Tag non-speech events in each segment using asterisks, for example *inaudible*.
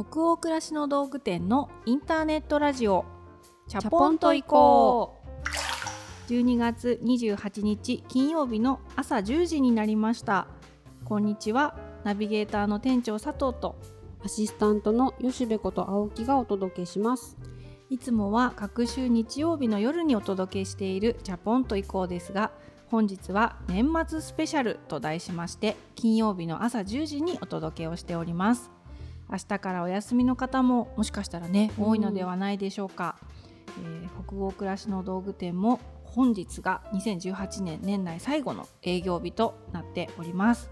北欧暮らしの道具店のインターネットラジオ。チャポンと行こう。12月28日金曜日の朝10時になりました。こんにちは。ナビゲーターの店長佐藤とアシスタントの吉部こと青木がお届けします。いつもは各週日曜日の夜にお届けしているチャポンと行こうですが本日は年末スペシャルと題しまして金曜日の朝10時にお届けをしております明日からお休みの方ももしかしたらね多いのではないでしょうか、えー、北欧暮らしの道具店も本日が2018年年内最後の営業日となっております。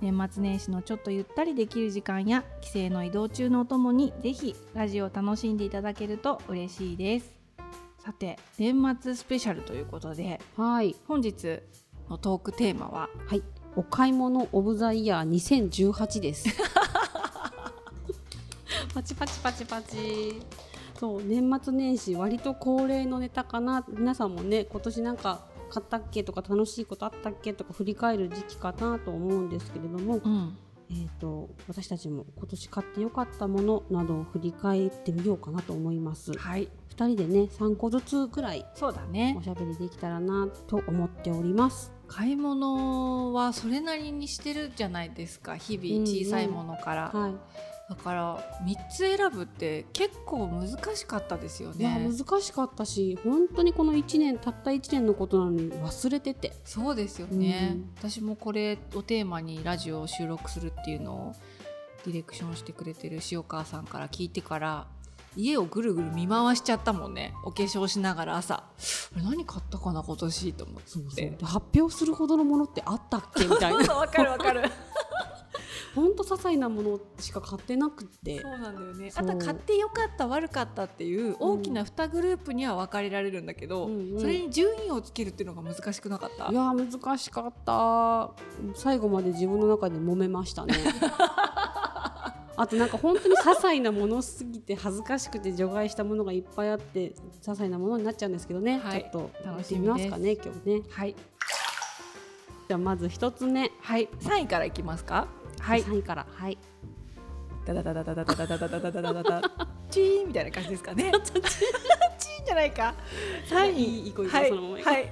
年末年始のちょっとゆったりできる時間や帰省の移動中のお供にぜひラジオを楽しんでいただけると嬉しいです。さて年末スペシャルということで、はい、本日のトークテーマは、はい、お買い物オブザイヤー2018です *laughs* パチパチパチパチ。そう年末年始割と恒例のネタかな。皆さんもね今年なんか買ったっけとか楽しいことあったっけとか振り返る時期かなと思うんですけれども、うん、えーと、私たちも今年買ってよかったものなどを振り返ってみようかなと思います。はい、2人でね3個ずつくらいそうだね。おしゃべりできたらなと思っております。買い物はそれなりにしてるじゃないですか。日々小さいものから。うんうん、はいだから3つ選ぶって結構難しかったですよね。難しかったし本当にこの1年たった1年のことなのに忘れてて。そうですよね、うん、私もこれをテーマにラジオを収録するっていうのをディレクションしてくれてる塩川さんから聞いてから家をぐるぐる見回しちゃったもんね。お化粧しながら朝。何買ったかな今年と思って。発表するほどのものってあったっけ？みたいな。*laughs* わかるわかる本当些細なものしか買ってなくて。そうなんだよね。あと買ってよかった悪かったっていう大きな2グループには分かれられるんだけど、うんうん、それに順位をつけるっていうのが難しくなかった。いや難しかった。最後まで自分の中で揉めましたね。*laughs* あとなんか本当に些細なものすぎて恥ずかしくて除外したものがいっぱいあって些細なものになっちゃうんですけどね、はい、ちょっと楽しみますかね今日ね。はい。じゃあまず一つ目。はい。3位からいきますかはい。3位から。はい。ダダダダダダダダダダダダダダダチーンみたいな感じですかねチーンじゃないか3位いこういこうそのままはい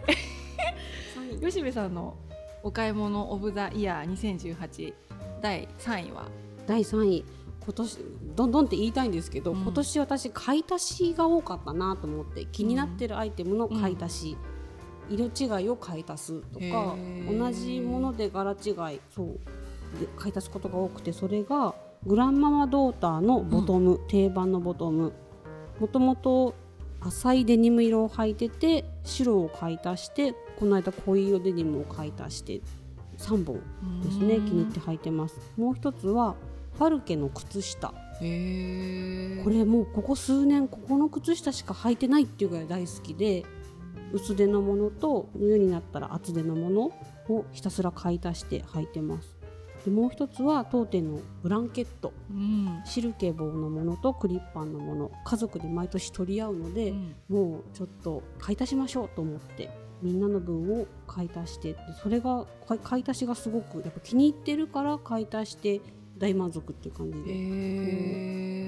吉部さんのお買い物オブザイヤー2018第3位は第3位今年どんどんって言いたいんですけど、うん、今年私買い足しが多かったなと思って気になってるアイテムの買い足し、うん、色違いを買い足すとか同じもので柄違いそうで買い足すことが多くてそれがグランママドーターのボトム、うん、定番のボトム。もともと浅いデニム色を履いてて白を買い足してこの間濃い色デニムを買い足して3本ですね気に入って履いてます。もう一つはファルケの靴下。これもうここ数年ここの靴下しか履いてないっていうぐらい大好きで薄手のものと冬になったら厚手のものをひたすら買い足して履いてますでもう一つは当店のブランケット、うん、シルケ棒のものとクリッパンのもの。家族で毎年取り合うので、うん、もうちょっと買い足しましょうと思ってみんなの分を買い足してそれが買い足しがすごくやっぱ気に入ってるから買い足して大満足っていう感じで、え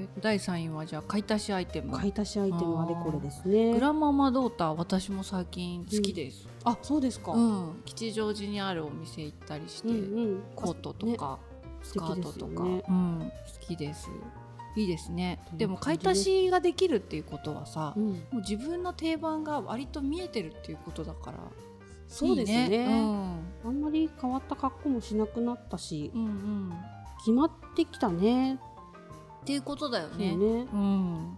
ー、第3位はじゃあ買い足しアイテム。買い足しアイテムあれこれですね。グランママドーター私も最近好きです、うん、あそうですか、うん、吉祥寺にあるお店行ったりして、うんうん、コートとか、ね、スカートとか、ね、うん、好きです。いいですね。でも買い足しができるっていうことはさ、うん、もう自分の定番が割と見えてるっていうことだからそうですね、ね、うん、あんまり変わった格好もしなくなったし、うんうん、決まってきたね。っていうことだよね。ね。うん、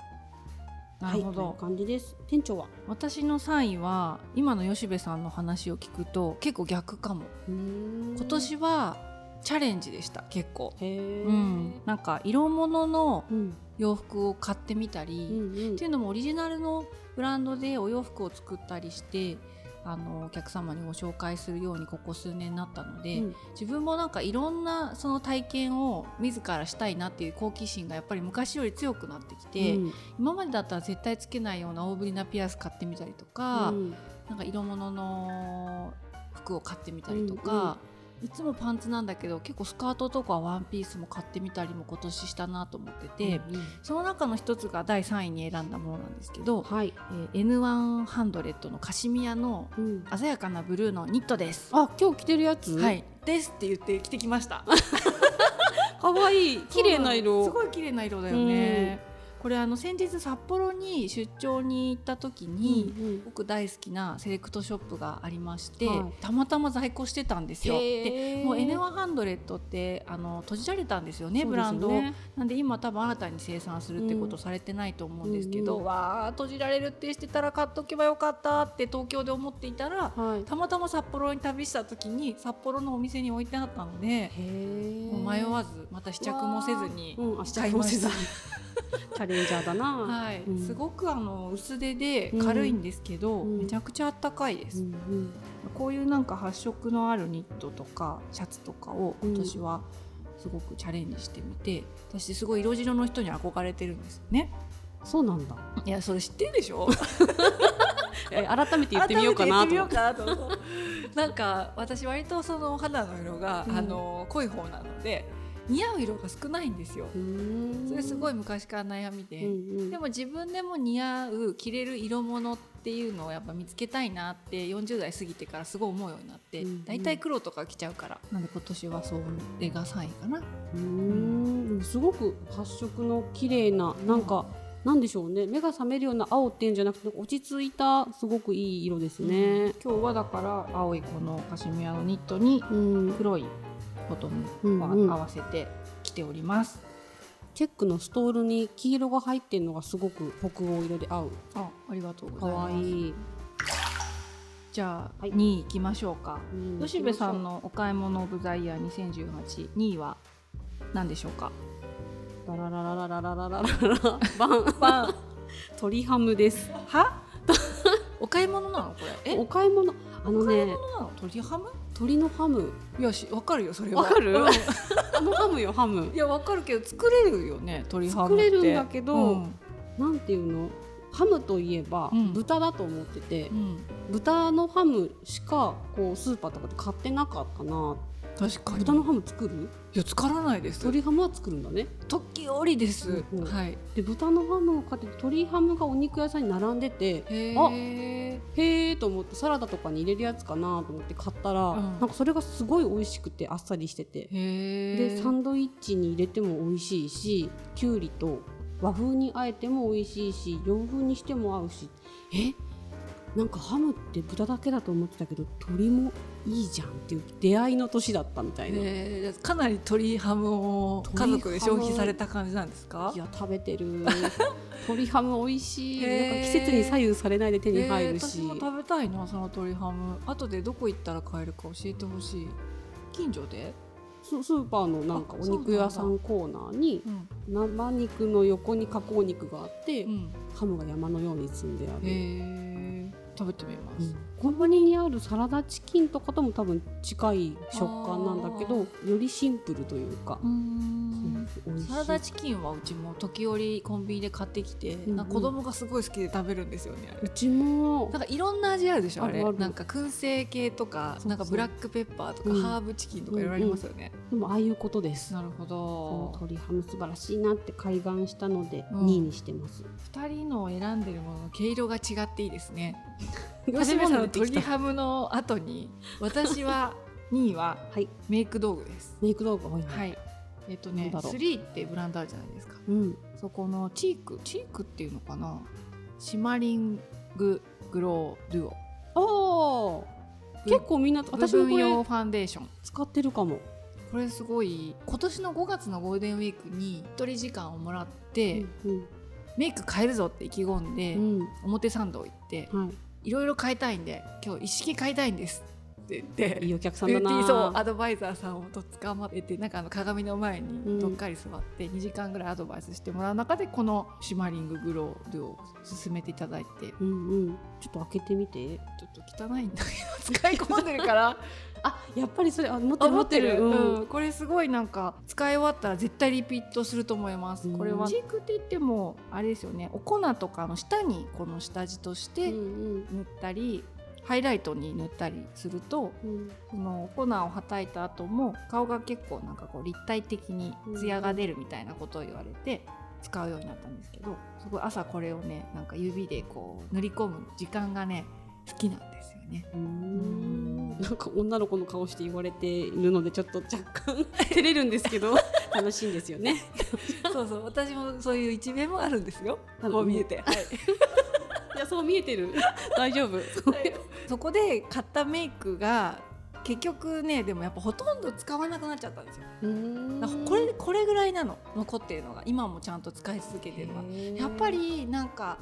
なるほど、はい、感じです。店長は？私の3位は今の吉部さんの話を聞くと結構逆かも。今年はチャレンジでした結構、うん、なんか色物の洋服を買ってみたり、うんうん、っていうのもオリジナルのブランドでお洋服を作ったりしてあのお客様にご紹介するようにここ数年になったので、うん、自分もなんかいろんなその体験を自らしたいなっていう好奇心がやっぱり昔より強くなってきて、うん、今までだったら絶対つけないような大ぶりなピアス買ってみたりとか、うん、なんか色物の服を買ってみたりとか。いつもパンツなんだけど結構スカートとかワンピースも買ってみたりも今年したなと思ってて、うんその中の一つが第3位に選んだものなんですけど、はい、えー N1 ハンドレットのカシミヤのうん、鮮やかなブルーのニットです。あ今日着てるやつ、はい、ですって言って着てきました。*laughs* 可愛い綺麗な色。すごい綺麗な色だよね。これあの先日札幌に出張に行った時に、うんうん。僕大好きなセレクトショップがありまして、はい。たまたま在庫してたんですよ。でもう N1 ハンドレットってあの閉じられたんですよねそうブランドなんで今多分新たに生産するってことされてないと思うんですけど、うん。うんわあ閉じられるってしてたら買っとけばよかったって東京で思っていたらはい。たまたま札幌に旅した時に札幌のお店に置いてあったので迷わずまた試着もせずに買いました着もせずにチャレンジャーだな。はい、うん。すごくあの薄手で軽いんですけど、うん。めちゃくちゃあったかいです、うんうん。こういうなんか発色のあるニットとかシャツとかを今年はすごくチャレンジしてみて、私すごい色白の人に憧れてるんですよね。そうなんだ。いやそれ知ってるでしょ？*laughs* え改めて言ってみようかなと。思って改めて言ってみようかなと思ってなんか私割とその肌の色が、うん。あの濃い方なので似合う色が少ないんですよ。それすごい昔から悩みで、うんうん。でも自分でも似合う着れる色物っていうのをやっぱ見つけたいなって40代過ぎてからすごい思うようになって、うんうん。黒とか着ちゃうから。なんで今年はそれが3位かな。うーん。すごく発色の綺麗ななんか、なんでしょうね。目が覚めるような青っていうんじゃなくて落ち着いたすごくいい色ですね。今日はだから青いこのカシミヤのニットにうん、黒いボトムをうんうん合わせて着ております、チェックのストールに黄色が入ってるのがすごく北欧色で合う。あありがとうごかざいます。わいい。じゃあ、はい。2位いきましょうか。うん吉部さんのお買い物オブザイヤー20182位は何でしょうか？ラララララララララララ。バン。バン。*laughs* 鳥ハムです。は？*laughs* お買い物なのこれ？え？お買い物。あのね。鳥ハム？鳥のハム。いやしわかるよそれは。わかる？うん。あのハムよハム。*laughs* いやわかるけど作れるよね鳥ハム作れるんだけどうん。なんていうの？ハムといえばうん。豚だと思ってて、うん。豚のハムしかこうスーパーとかで買ってなかったな確かに。豚のハム作る？いや使わないです。鶏ハムは作るんだね。時折です、うんうん。はい。で豚のハムを買って鶏ハムがお肉屋さんに並んでてへあえへえと思ってサラダとかに入れるやつかなと思って買ったら、うん。なんかそれがすごい美味しくてあっさりしてて。でサンドイッチに入れても美味しいしきゅうりと和風にあえても美味しいし洋風にしても合うし。え？なんかハムって豚だけだと思ってたけど鶏もいいじゃんっていう出会いの年だったみたいな、いへーかなり鶏ハムを家族で消費された感じなんですか？や食べてる。*laughs* 鶏ハム美味しい、へー。なんか季節に左右されないで手に入るし、えー私も食べたいなその鶏ハム。後でどこ行ったら買えるか教えてほしい。近所で、ススーパーのなんかお肉屋さんコーナーにうん。生肉の横に加工肉があって、うん、ハムが山のように積んである、へえ食べてみます、コンビニにあるサラダチキンとかとも多分近い食感なんだけどよりシンプルというか。サラダチキンはうちも時折コンビニで買ってきて、んうん。なんか子供がすごい好きで食べるんですよねうちも。なんかいろんな味あるでしょあれ。なんか燻製系とかなんかブラックペッパーとか、うん。ハーブチキンとかいろいろありますよね、でもああいうことです。なるほど。鶏ハム素晴らしいなって開眼したのでうん。2位にしてます、二人の選んでるものの毛色が違っていいですね *laughs* 吉部さんの物出てきた鶏ハムの後に私は *laughs* 2位ははい。メイク道具です。メイク道具多いね、はい。えっ、とねなんだろう。3ってブランドあるじゃないですか。うん。そこのチークチークっていうのかな？シマリンググローデュオ。あー。結構みんな部私もこれ分用ファンデーション。使ってるかも、これすごい今年の5月のゴールデンウィークに一人時間をもらって、うんメイク変えるぞって意気込んで、うん。表参道行ってはいいろいろ変えたいんで今日一式変えたいんです。って言って。い、いいお客さんビュだな。ーティーそうアドバイザーさんをと捕まえてなんかあの鏡の前うん。にどっかり座って2時間ぐらいアドバイスしてもらう中でこのシマリンググロールを勧めていただいてうんうん。ちょっと開けてみて。ちょっと汚いんだけど使い込んでるから。*laughs* あやっぱりそれあ持ってある。持ってる。うん。うん、これすごいなんか使い終わったら絶対リピートすると思います、うん。これは。チークって言ってもあれですよね。お粉とかの下にこの下地としてうん。塗ったり、ハイライトに塗ったりするとうん。その粉をはたいた後も顔が結構なんかこう立体的にツヤが出るみたいなことを言われて使うようになったんですけどすごい朝これをねなんか指でこう塗り込む時間がね好きなんですよね。うーん。*laughs* なんか女の子の顔して言われているのでちょっと若干 *laughs* 照れるんですけど *laughs* 楽しいんですよね。そうそう。私もそういう一面もあるんですよ。こう見えて。はい。いやそう見えてる。大丈夫。そこで買ったメイクが結局ねでもやっぱほとんど使わなくなっちゃったんですよ。これこれぐらいなの残ってるのが今もちゃんと使い続けてるのは。やっぱりなんか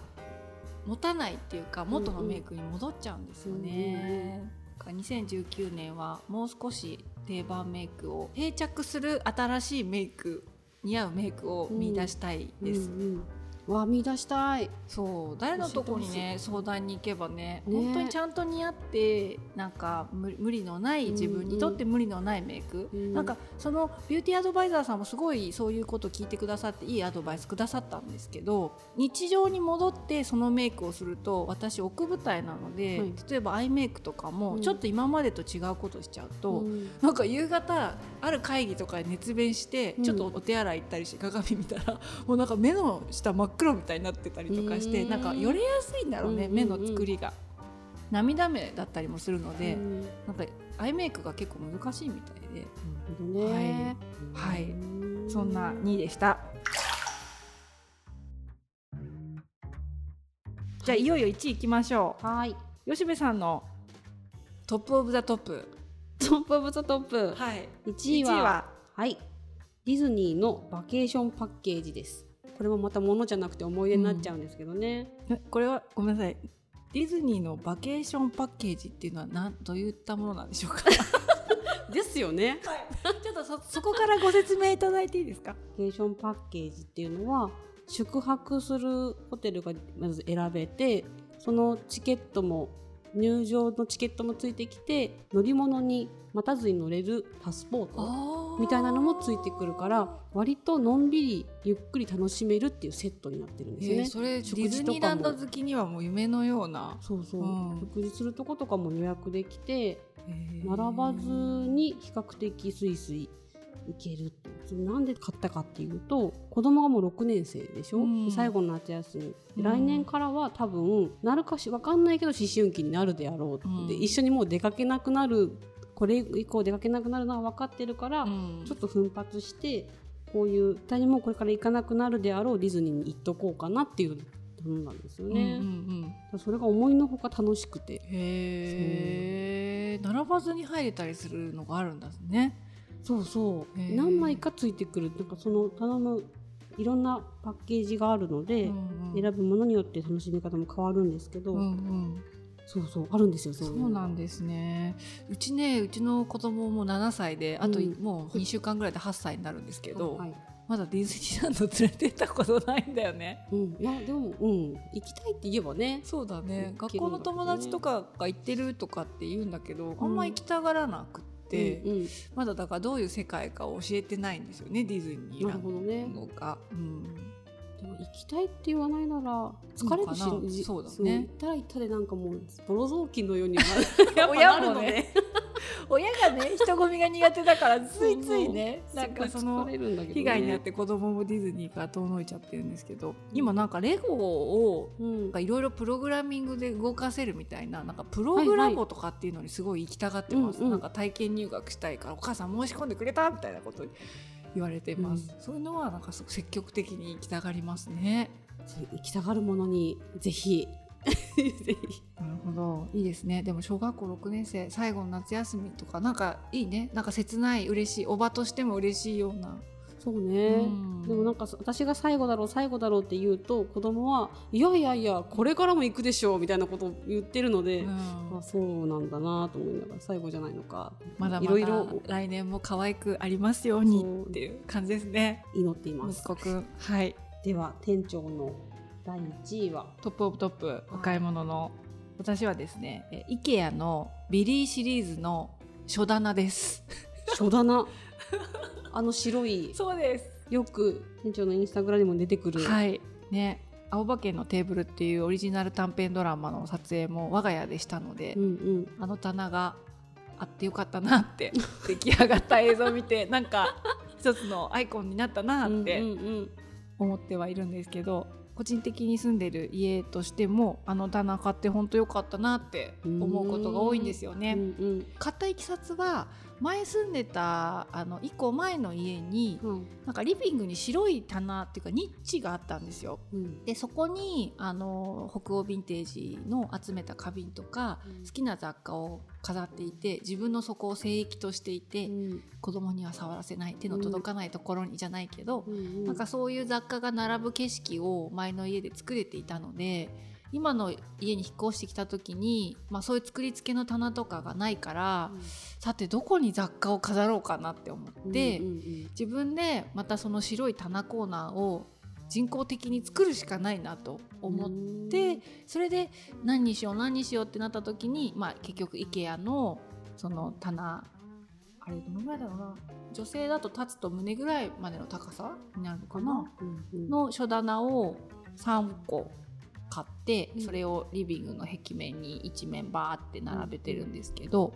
持たないっていうか元のメイクに戻っちゃうんですよね。だから2019年はもう少し定番メイクを定着する新しいメイク似合うメイクを見出したいです。うんうんわあ見出したい。そう誰のとこにね相談に行けばねね。本当にちゃんと似合ってなんか無無理のない自分にとって無理のないメイク、うん。なんかそのビューティーアドバイザーさんもすごいそういうこと聞いてくださっていいアドバイスくださったんですけど日常に戻ってそのメイクをすると私奥舞台なので、はい。例えばアイメイクとかもうん。ちょっと今までと違うことしちゃうと、うん。なんか夕方ある会議とかで熱弁して、うん。ちょっとお手洗い行ったりして鏡見たらもうなんか目の下真っ黒みたいになってたりとかしてうんなんかよれやすいんだろうね、うん目の作りが。涙目だったりもするので、うんなんかアイメイクが結構難しいみたいでね。はいはいうんそんな2でした。じゃあいよいよ1位いきましょはい。う吉部さんの top of the top top of the top。はい1位は？はい。ディズニーのバケーションパッケージです。これもまたものじゃなくて思い出になっちゃうんですけどね。えこれはごめんなさい。ディズニーのバケーションパッケージっていうのは何？どういったものなんでしょうか？*laughs* ですよね。ちょっとそそこからご説明いただいていいですか？バケーションパッケージっていうのは宿泊するホテルがまず選べてそのチケットも入場のチケットもついてきて乗り物に待たずに乗れるパスポートみたいなのもついてくるから割とのんびりゆっくり楽しめるっていうセットになってるんですよね。えーそれデ食ィズニーランド好きにはもう夢のような。そうそう、うん。食事するとことかも予約できてへー。並ばずに比較的スイスイ行けるなんで買ったかっていうと子供がもう6年生でしょ、うん。で最後の夏休み、でうん。来年からは多分なるかし分かんないけど思春期になるであろうって、うん。で一緒にもう出かけなくなるこれ以降出かけなくなるのは分かってるから、うん。ちょっと奮発してこういう2人もこれから行かなくなるであろうディズニーに行っとこうかなっていう頼んだんですよね。うんうんうん。それが思いのほか楽しくて。へえ並ばずに入れたりするのがあるんですね。そうそう。何枚かついてくるなんかその頼むいろんなパッケージがあるので、うんうん。選ぶものによって楽しみ方も変わるんですけど、うんうんそうそうあるんですよそうなんでですね。うちねうちの子供も7歳であとうんもう2週間ぐらいで8歳になるんですけど、はいまだディズニーランド連れてったことないんだよね。うん、いやでも、うん、行きたいって言えばね。そうだね。行学校の友達とかが行ってるとかって言うんだけど、あんま行きたがらなくって、うんうん。まだだからどういう世界かを教えてないんですよねディズニーなランドが。うんでも行きたいって言わないなら疲れるしそうだね。行ったら行ったでなんかもうボロ雑巾のように。親ねのね。親 *laughs* がね人混みが苦手だから *laughs* ついついねなんかその被害に遭って子供もディズニーから遠のいちゃってるんですけど今なんかレゴをうん。いろいろプログラミングで動かせるみたいななんかプログラボとかっていうのにすごい行きたがってます、なんか体験入学したいからお母さん申し込んでくれたみたいなこと言われてます、そういうのはなんかすごく積極的に行きたがりますね。行きたがるものにぜひ。*laughs* ぜひ。なるほど。いいですね。でも小学校6年生最後の夏休みとかなんかいいね。なんか切ない嬉しい。おばとしても嬉しいようなそうね、うん。でもなんか私が最後だろう最後だろうって言うと子供はいやいやいやこれからも行くでしょうみたいなことを言ってるので、うん。あそうなんだなと思いながら最後じゃないのか。まだまだいろいろ。来年も可愛くありますようにっていう感じですね。祈っています。息子くん。はい。では店長の第1位は？ top of top お買い物の私はですねえ IKEA のビリーシリーズの書棚です。書棚？*laughs* あの白いそうです。よく店長のインスタグラムにも出てくる、はい。ね。青葉家のテーブルっていうオリジナル短編ドラマの撮影も我が家でしたので、うんうん。あの棚があってよかったなって *laughs* 出来上がった映像を見てなんか一つのアイコンになったなって思ってはいるんですけど個人的に住んでる家としてもあの棚買って本当よかったなって思うことが多いんですよね。買ったいきさつは前住んでたあの1個前の家にうん。なんかリビングに白い棚っていうかニッチがあったんですよ。うん。でそこにあの北欧ヴィンテージの集めた花瓶とかうん。好きな雑貨を飾っていて自分のそこを聖域としていて、うん。子供には触らせない手の届かないところにじゃないけど、うん。なんかそういう雑貨が並ぶ景色を前の家で作れていたので今の家に引っ越してきた時に、まあ、そういう作り付けの棚とかがないから、さてどこに雑貨を飾ろうかなって思って、うんうん自分でまたその白い棚コーナーを人工的に作るしかないなと思って、それで何にしよう何にしようってなった時に、まあ、結局 IKEA のその棚あれどのぐらいだろうな女性だと立つと胸ぐらいまでの高さになるのかなうんうんの書棚を3個買ってうん。それをリビングの壁面に一面バーって並べてるんですけど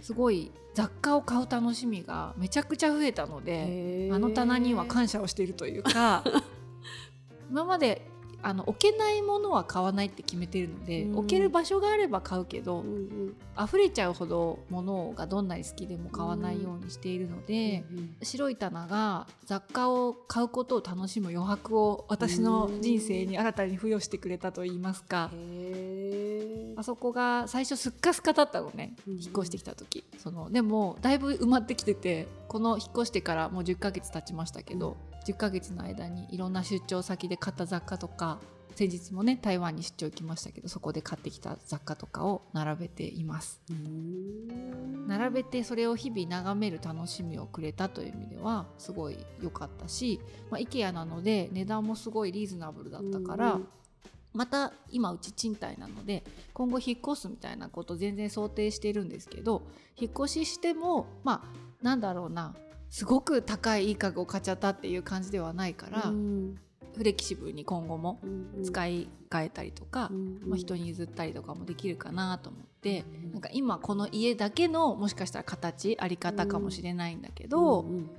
すごい雑貨を買う楽しみがめちゃくちゃ増えたのであの棚には感謝をしているというか *laughs* 今まであの置けないものは買わないって決めてるので、うん。置ける場所があれば買うけど、うんうん。溢れちゃうほど物がどんなに好きでも買わないようにしているので、うん白い棚が雑貨を買うことを楽しむ余白を私の人生に新たに付与してくれたといいますか、あそこが最初すっかすかだったのね、うん引っ越してきた時。そのでもだいぶ埋まってきててこの引っ越してからもう10ヶ月経ちましたけど、10ヶ月の間にいろんな出張先で買った雑貨とか先日もね台湾に出張行きましたけどそこで買ってきた雑貨とかを並べています。うん。並べてそれを日々眺める楽しみをくれたという意味ではすごい良かったし、まあ、IKEA なので値段もすごいリーズナブルだったから、うん。また今うち賃貸なので今後引っ越すみたいなこと全然想定してるんですけど引っ越ししてもまあなんだろうなすごく高いいい家具を買っちゃったっていう感じではないから、うん。フレキシブルに今後もうん使い替えたりとか、うんまあ、人に譲ったりとかもできるかなと思って、うんなんか今この家だけのもしかしたら形あり方かもしれないんだけど、うんうん。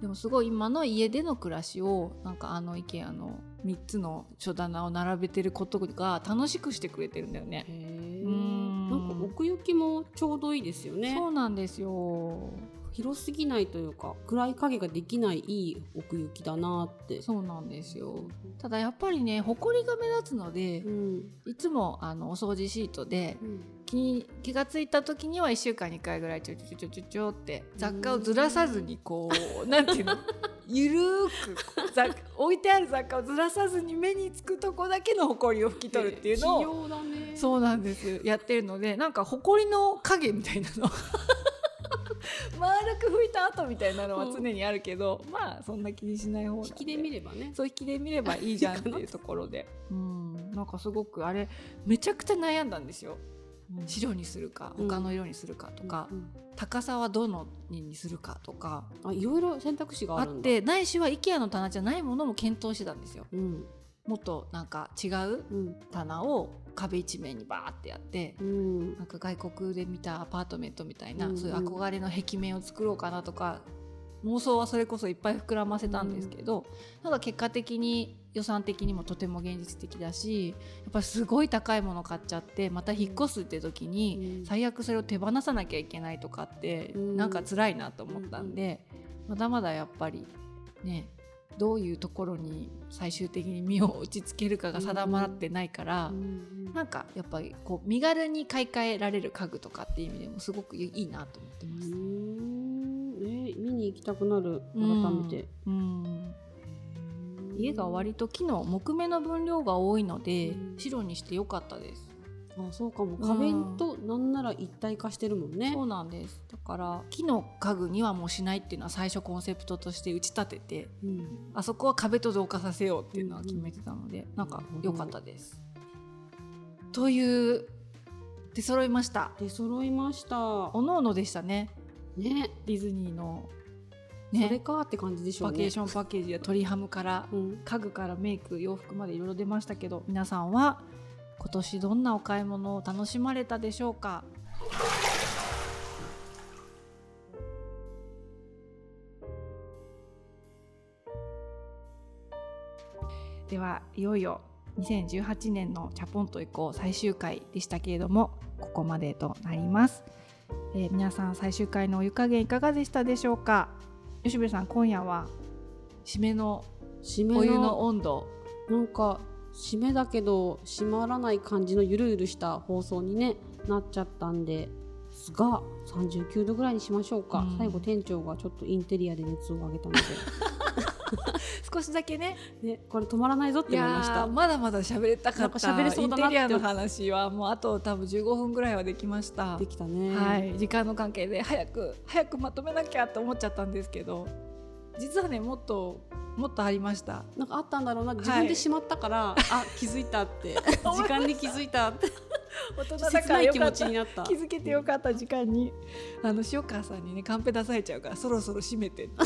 でもすごい今の家での暮らしをなんかあの IKEA の3つの書棚を並べてることが楽しくしてくれてるんだよね。うん。なんか奥行きもちょうどいいですよね。そうなんですよ。広すぎないというか暗い影ができないいい奥行きだなって。そうなんですよ。ただやっぱりね、埃が目立つのでう、ん。いつもあのお掃除シートでうん。気に気がついた時には1週間に1回ぐらいちょちょちょちょちょって雑貨をずらさずにこう *laughs* なんていうの？ゆるーくこう雑置いてある雑貨をずらさずに目につくとこだけの埃を拭き取るっていうのをね。そうなんです。やってるのでなんか埃の影みたいなの丸く拭いた後みたいなのは常にあるけど、まあそんな気にしない方なん引きで見ればね。そう引きで見ればいいじゃんっていうところで。うん。なんかすごくあれめちゃくちゃ悩んだんですよ。白にするかうん。他の色にするかとか、うん高さはどのにするかとか。あいろいろ選択肢があってないしは IKEA の棚じゃないものも検討してたんですよ。うん。もっとなんか違ううん。棚を壁一面にバーってやってうん。なんか外国で見たアパートメントみたいな、うんうん。そういう憧れの壁面を作ろうかなとか妄想はそれこそいっぱい膨らませたんですけど、なんか結果的に予算的にもとても現実的だしやっぱりすごい高いもの買っちゃってまた引っ越すって時にうん。最悪それを手放さなきゃいけないとかってうん。なんか辛いなと思ったんで、まだまだやっぱりねどういうところに最終的に身を打ちつけるかが定まってないから。うんなんかやっぱりこう身軽に買い替えられる家具とかっていう意味でもすごくいいなと思ってます。うんえ見に行きたくなる。改めて、うん。家が割と木の木目の分量が多いので、うん白にしてよかったです。あそうかも。壁となんなら一体化してるもんね、そうなんです。だから木の家具にはもうしないっていうのは最初コンセプトとして打ち立てて、うん。あそこは壁と同化させようっていうのは決めてたので、なんか良かったです。という出揃いました。出揃いました。おのおのでしたね。ね。ディズニーの。ね、それかって感じでしょうね。バケーションパッケージや鳥ハムから、うん、家具からメイク洋服までいろいろ出ましたけど皆さんは今年どんなお買い物を楽しまれたでしょうか？ではいよいよ2018年のチャポンと移行最終回でしたけれどもここまでとなります、えー、皆さん最終回のお湯加減いかがでしたでしょうか？吉部さん今夜は締めのお湯の温度。なんか締めだけど締まらない感じのゆるゆるした放送に、ね、なっちゃったんですが39度ぐらいにしましょうか、うん、最後店長がちょっとインテリアで熱を上げたので *laughs* *laughs* 少しだけねねこれ止まらないぞって思いました。まだまだ喋りたかった。喋れそうだなインテリアの話はもうあと多分15分ぐらいはできました。できたね。はい。時間の関係で早く早くまとめなきゃと思っちゃったんですけど。実はねもっともっとありました。なんかあったんだろうな。自分でしまったから、はい、あ気づいたって。*laughs* 時間に気づいた。って大人だから気持ちになった。気づけてよかった時間に。あの塩川さんにねカンペ出されちゃうからそろそろ閉めてって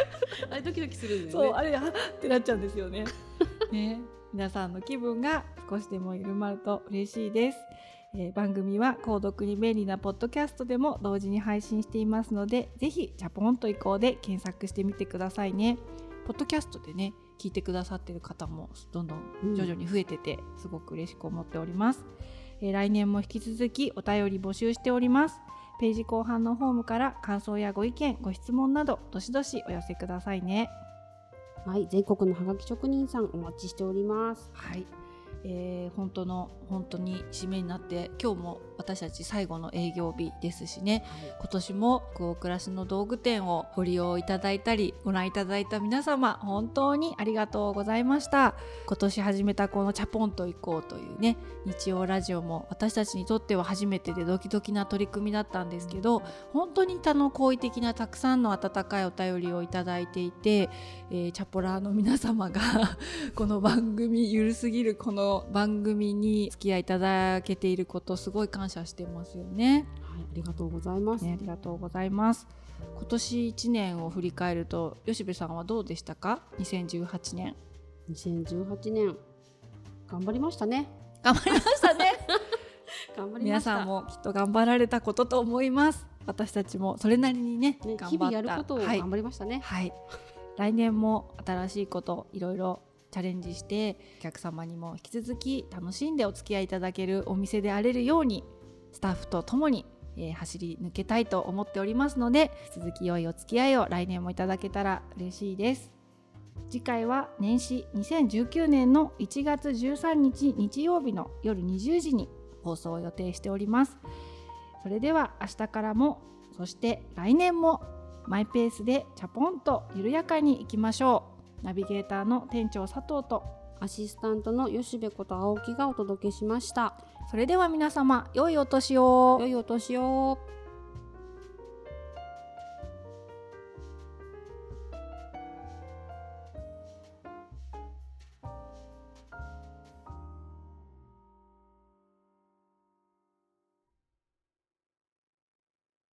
*laughs* あれドキドキするんだよね。そうあれはってなっちゃうんですよね。*laughs* ね。皆さんの気分が少しでも緩まると嬉しいです。えー、番組は購読に便利なポッドキャストでも同時に配信していますのでぜひチャポンと移行で検索してみてくださいね。ポッドキャストでね聞いてくださってる方もどんどん。徐々に増えてて、すごく嬉しく思っております、えー、来年も引き続きお便り募集しておりますページ後半のホームから感想やご意見ご質問などどしどしお寄せくださいね。はい全国のハガキ職人さんお待ちしております。はい。えー、本当の本当に締めになって今日も私たち最後の営業日ですしね、はい、今年も福岡暮らしの道具店をご利用いただいたりご覧いただいた皆様本当にありがとうございました。今年始めたこの「チャポンと行こう」というね日曜ラジオも私たちにとっては初めてでドキドキな取り組みだったんですけど本当に他の好意的なたくさんの温かいお便りをいただいていて、えー、チャポラーの皆様が *laughs* この番組ゆるすぎるこの番組に付き合いいただけていることすごい感謝してますよね。はい、ありがとうございます、ね、ありがとうございます。今年1年を振り返ると吉部さんはどうでしたか？2018年。2018年。頑張りましたね。頑張りましたね。*laughs* 頑張り皆さんもきっと頑張られたことと思います。私たちもそれなりにねね日々やることを頑張りましたね、はい、はい、来年も新しいこといろいろチャレンジしてお客様にも引き続き楽しんでお付き合いいただけるお店であれるようにスタッフと共に、えー、走り抜けたいと思っておりますので引き続き良いお付き合いを来年もいただけたら嬉しいです。次回は年始2019年の1月13日日曜日の夜20時に放送を予定しております。それでは明日からもそして来年もマイペースでチャポンと緩やかにいきましょう。ナビゲーターの店長佐藤とアシスタントの吉部こと青木がお届けしました。それでは皆様良いお年を。良いお年を。